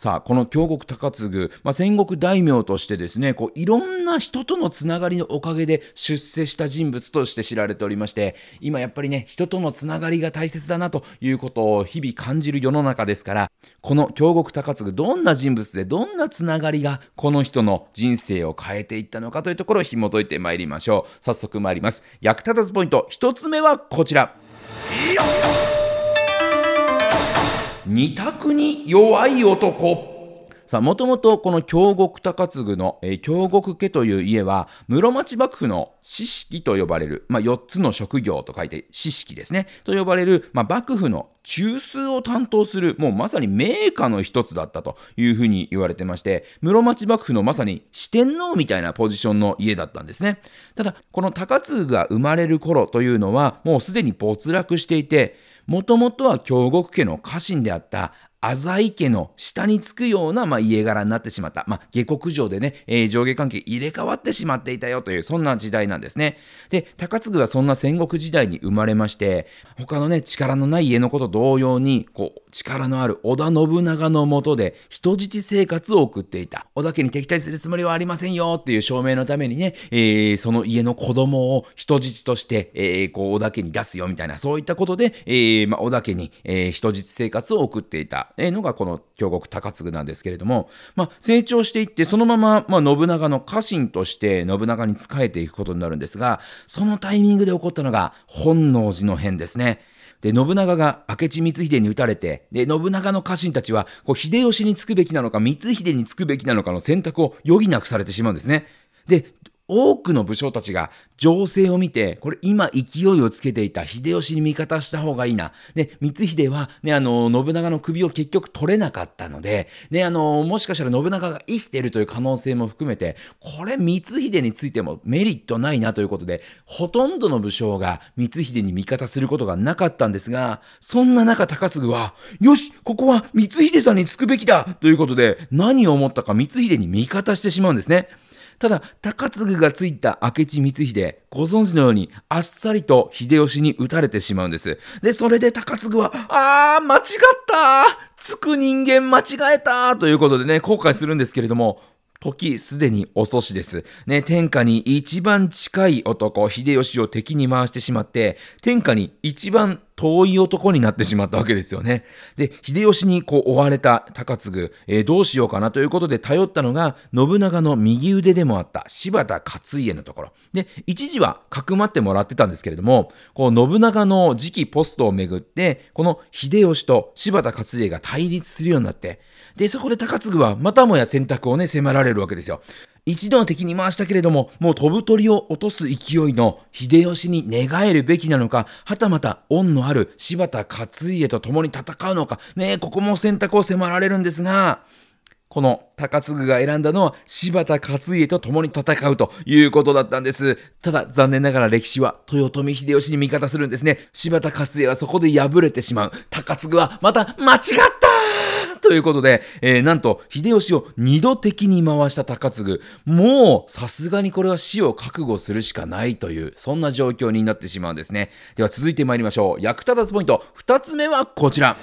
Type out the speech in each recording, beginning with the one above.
さあ、この京極高次、まあ、戦国大名としてですね、こういろんな人とのつながりのおかげで出世した人物として知られておりまして、今やっぱりね、人とのつながりが大切だなということを日々感じる世の中ですから、この京極高次、どんな人物でどんなつながりがこの人の人生を変えていったのかというところを紐解いてまいりましょう。早速参ります。役立たずポイント、1つ目はこちら。二択に弱い男。さあ、もともとこの京極高次の、えー、京極家という家は、室町幕府の四式と呼ばれる、まあ、4つの職業と書いて四式ですね、と呼ばれる、まあ、幕府の中枢を担当する、もうまさに名家の一つだったというふうに言われてまして、室町幕府のまさに四天王みたいなポジションの家だったんですね。ただ、この高次が生まれる頃というのは、もうすでに没落していて、もともとは京極家の家臣であった浅井家の下につくような、まあ、家柄になってしまった。まあ、下克上でね、えー、上下関係入れ替わってしまっていたよという、そんな時代なんですね。で、高次はそんな戦国時代に生まれまして、他のね、力のない家のこと同様に、こう、力のある織田信長のもとで人質生活を送っていた。織田家に敵対するつもりはありませんよっていう証明のためにね、えー、その家の子供を人質として、えー、こう、織田家に出すよみたいな、そういったことで、えー、まあ、織田家に、え、人質生活を送っていた。のがこの京極高次なんですけれども、まあ、成長していってそのまま、まあ、信長の家臣として信長に仕えていくことになるんですがそのタイミングで起こったのが本能寺の変ですね。で、信長が明智光秀に討たれて、で、信長の家臣たちは、こう、秀吉につくべきなのか、光秀につくべきなのかの選択を余儀なくされてしまうんですね。で、多くの武将たちが情勢を見て、これ今勢いをつけていた秀吉に味方した方がいいな。で、光秀はね、あの、信長の首を結局取れなかったので、ね、あの、もしかしたら信長が生きているという可能性も含めて、これ光秀についてもメリットないなということで、ほとんどの武将が光秀に味方することがなかったんですが、そんな中高次は、よしここは光秀さんにつくべきだということで、何を思ったか光秀に味方してしまうんですね。ただ、高次がついた明智光秀、ご存知のように、あっさりと秀吉に撃たれてしまうんです。で、それで高次は、あー、間違ったつく人間間違えたということでね、後悔するんですけれども、時すでに遅しです。ね、天下に一番近い男、秀吉を敵に回してしまって、天下に一番遠い男になってしまったわけですよね。で、秀吉にこう追われた高次、えー、どうしようかなということで頼ったのが、信長の右腕でもあった柴田勝家のところ。で、一時はかくまってもらってたんですけれども、こう信長の次期ポストをめぐって、この秀吉と柴田勝家が対立するようになって、で、そこで高次はまたもや選択をね、迫られるわけですよ。一度は敵に回したけれども、もう飛ぶ鳥を落とす勢いの秀吉に寝返るべきなのか、はたまた恩のある柴田勝家と共に戦うのか、ねここも選択を迫られるんですが、この高次が選んだのは柴田勝家と共に戦うということだったんです。ただ残念ながら歴史は豊臣秀吉に味方するんですね。柴田勝家はそこで敗れてしまう。高次はまた間違った ということで、えー、なんと、秀吉を二度敵に回した高次、もう、さすがにこれは死を覚悟するしかないという、そんな状況になってしまうんですね。では続いて参りましょう。役立たずポイント、二つ目はこちら。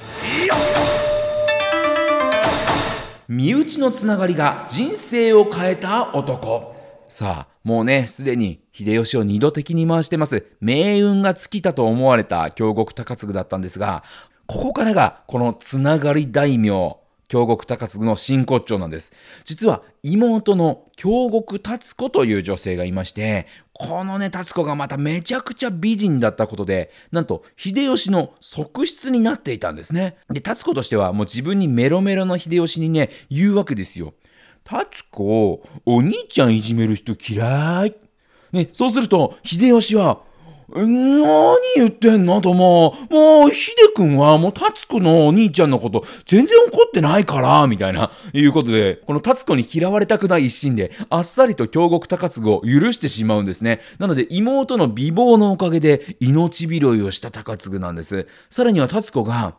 身内のつながりが人生を変えた男。さあ、もうね、すでに秀吉を二度敵に回してます。命運が尽きたと思われた京極高次だったんですが、ここからが、このつながり大名、京極高次の真骨頂なんです。実は妹の京極達子という女性がいまして、このね、達子がまためちゃくちゃ美人だったことで、なんと秀吉の側室になっていたんですね。で、達子としてはもう自分にメロメロの秀吉にね、言うわけですよ。達子、お兄ちゃんいじめる人嫌い。ね、そうすると、秀吉は、何言ってんの？ともう、もう、ひでくんはもう、タツコのお兄ちゃんのこと全然怒ってないから、みたいな、いうことで、このタツコに嫌われたくない一心で、あっさりと京極高嗣を許してしまうんですね。なので、妹の美貌のおかげで、命拾いをした高嗣なんです。さらにはタツコが、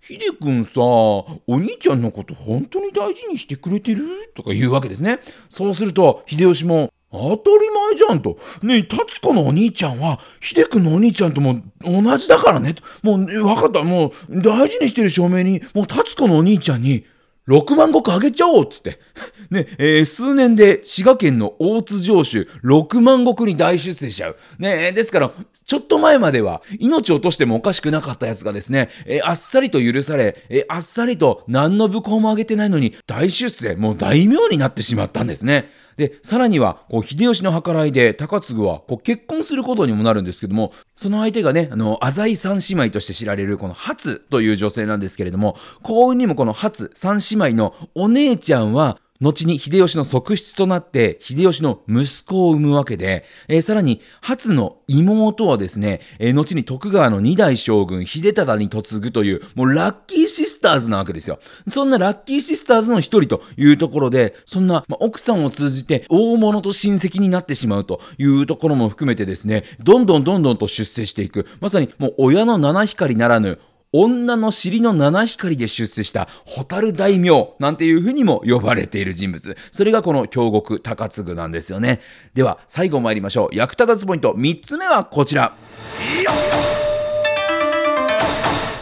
ひでくんさ、お兄ちゃんのこと本当に大事にしてくれてる？とか言うわけですね。そうすると、秀吉も、当たり前じゃんと。ねえ、達子のお兄ちゃんは、秀くんのお兄ちゃんとも同じだからね。もう、ね、分かった。もう、大事にしてる証明に、もう達子のお兄ちゃんに、6万石あげちゃおうっつって。ね、えー、数年で滋賀県の大津城主6万石に大出世しちゃう。ね、ですから、ちょっと前までは命を落としてもおかしくなかったやつがですね、えー、あっさりと許され、えー、あっさりと何の武功もあげてないのに大出世、もう大名になってしまったんですね。で、さらには、こう、秀吉の計らいで、高次は、こう、結婚することにもなるんですけども、その相手がね、あの、浅井三姉妹として知られる、この初という女性なんですけれども、幸運にもこの初三姉妹のお姉ちゃんは、後に秀吉の側室となって秀吉の息子を産むわけで、えー、さらに初の妹はですね、えー、後に徳川の二代将軍秀忠に嫁ぐというもうラッキーシスターズなわけですよ。そんなラッキーシスターズの一人というところで、そんな、ま、奥さんを通じて大物と親戚になってしまうというところも含めてですね、どんどんどんどんと出世していく、まさにもう親の七光ならぬ女の尻の七光で出世した蛍大名なんていうふうにも呼ばれている人物。それがこの京極高次なんですよね。では、最後参りましょう。役立たずポイント3つ目はこちら。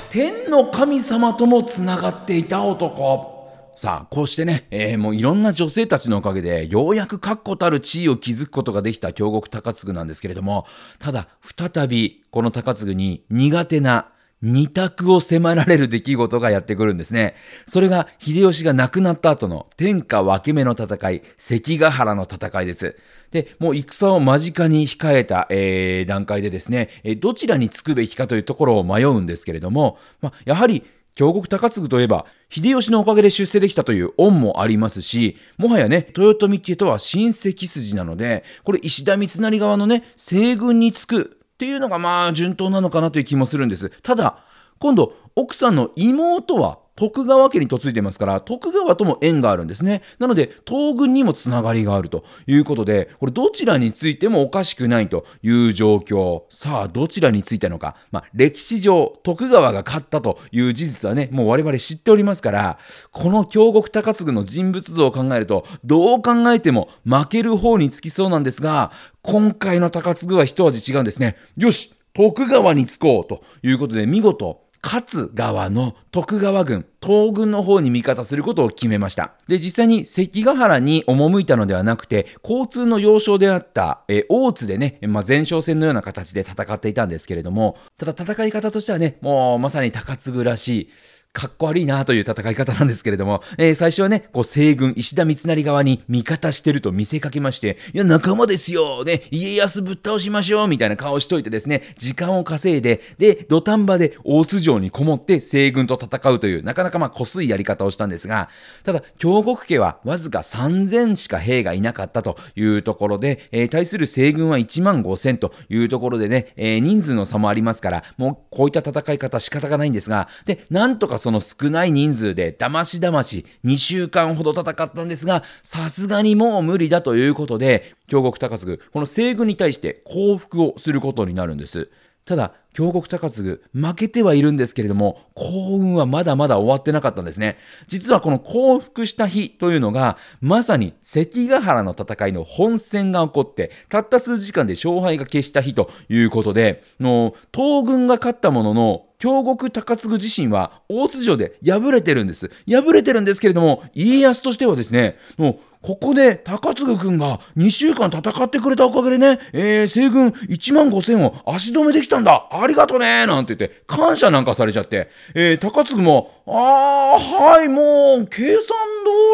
天の神様ともつながっていた男。さあ、こうしてね、えー、もういろんな女性たちのおかげで、ようやく確固たる地位を築くことができた京極高次なんですけれども、ただ、再び、この高次に苦手な二択を迫られる出来事がやってくるんですね。それが秀吉が亡くなった後の天下分け目の戦い、関ヶ原の戦いです。で、もう戦を間近に控えた、えー、段階でですね、どちらにつくべきかというところを迷うんですけれども、ま、やはり京極高次といえば、秀吉のおかげで出世できたという恩もありますし、もはやね、豊臣家とは親戚筋なので、これ石田三成側のね、西軍につくっていうのがまあ順当なのかなという気もするんです。ただ、今度、奥さんの妹は徳川家に嫁いでますから、徳川とも縁があるんですね。なので、東軍にもつながりがあるということで、これどちらについてもおかしくないという状況。さあ、どちらについたのか。まあ、歴史上、徳川が勝ったという事実はね、もう我々知っておりますから、この京極高次の人物像を考えると、どう考えても負ける方につきそうなんですが、今回の高次は一味違うんですね。よし徳川につこうということで、見事、勝川の徳川軍、東軍の方に味方することを決めました。で、実際に関ヶ原に赴いたのではなくて、交通の要衝であった、え大津でね、まあ、前哨戦のような形で戦っていたんですけれども、ただ戦い方としてはね、もうまさに高津らしい、かっこ悪いなという戦い方なんですけれども、えー、最初はね、こう西軍石田三成側に味方してると見せかけまして、いや、仲間ですよね、家康ぶっ倒しましょうみたいな顔しといてですね、時間を稼いで、で、土壇場で大津城にこもって西軍と戦うという、なかなかまあ、こすいやり方をしたんですが、ただ、京極家はわずか3000しか兵がいなかったというところで、えー、対する西軍は1万5000というところでね、えー、人数の差もありますから、もうこういった戦い方仕方がないんですが、で、なんとかその少ない人数でだましだまし2週間ほど戦ったんですが、さすがにもう無理だということで、京極高次、この西軍に対して降伏をすることになるんです。ただ、京極高次、負けてはいるんですけれども、幸運はまだまだ終わってなかったんですね。実はこの降伏した日というのが、まさに関ヶ原の戦いの本戦が起こって、たった数時間で勝敗が消した日ということで、の東軍が勝ったものの、京極高次自身は大津城で敗れてるんです。敗れてるんですけれども、家康としてはですね、もうここで高次君が2週間戦ってくれたおかげでね、えー、西軍1万5千を足止めできたんだありがとねなんて言って感謝なんかされちゃって、えー、高次もああ、はい、もう、計算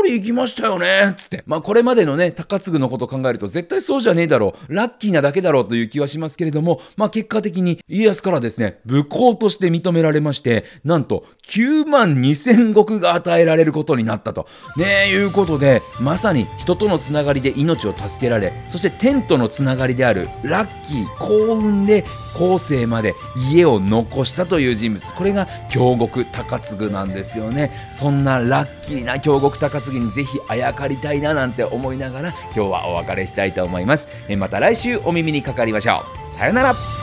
通り行きましたよね、つって。まあ、これまでのね、高継のこと考えると、絶対そうじゃねえだろう、ラッキーなだけだろうという気はしますけれども、まあ、結果的に家康からですね、武功として認められまして、なんと、9万2000石が与えられることになったと。ね、いうことで、まさに人とのつながりで命を助けられ、そして天とのつながりである、ラッキー、幸運で、後世まで家を残したという人物。これが京極高次なんですよね。そんなラッキーな京極高次にぜひあやかりたいななんて思いながら今日はお別れしたいと思います。また来週お耳にかかりましょう。さよなら。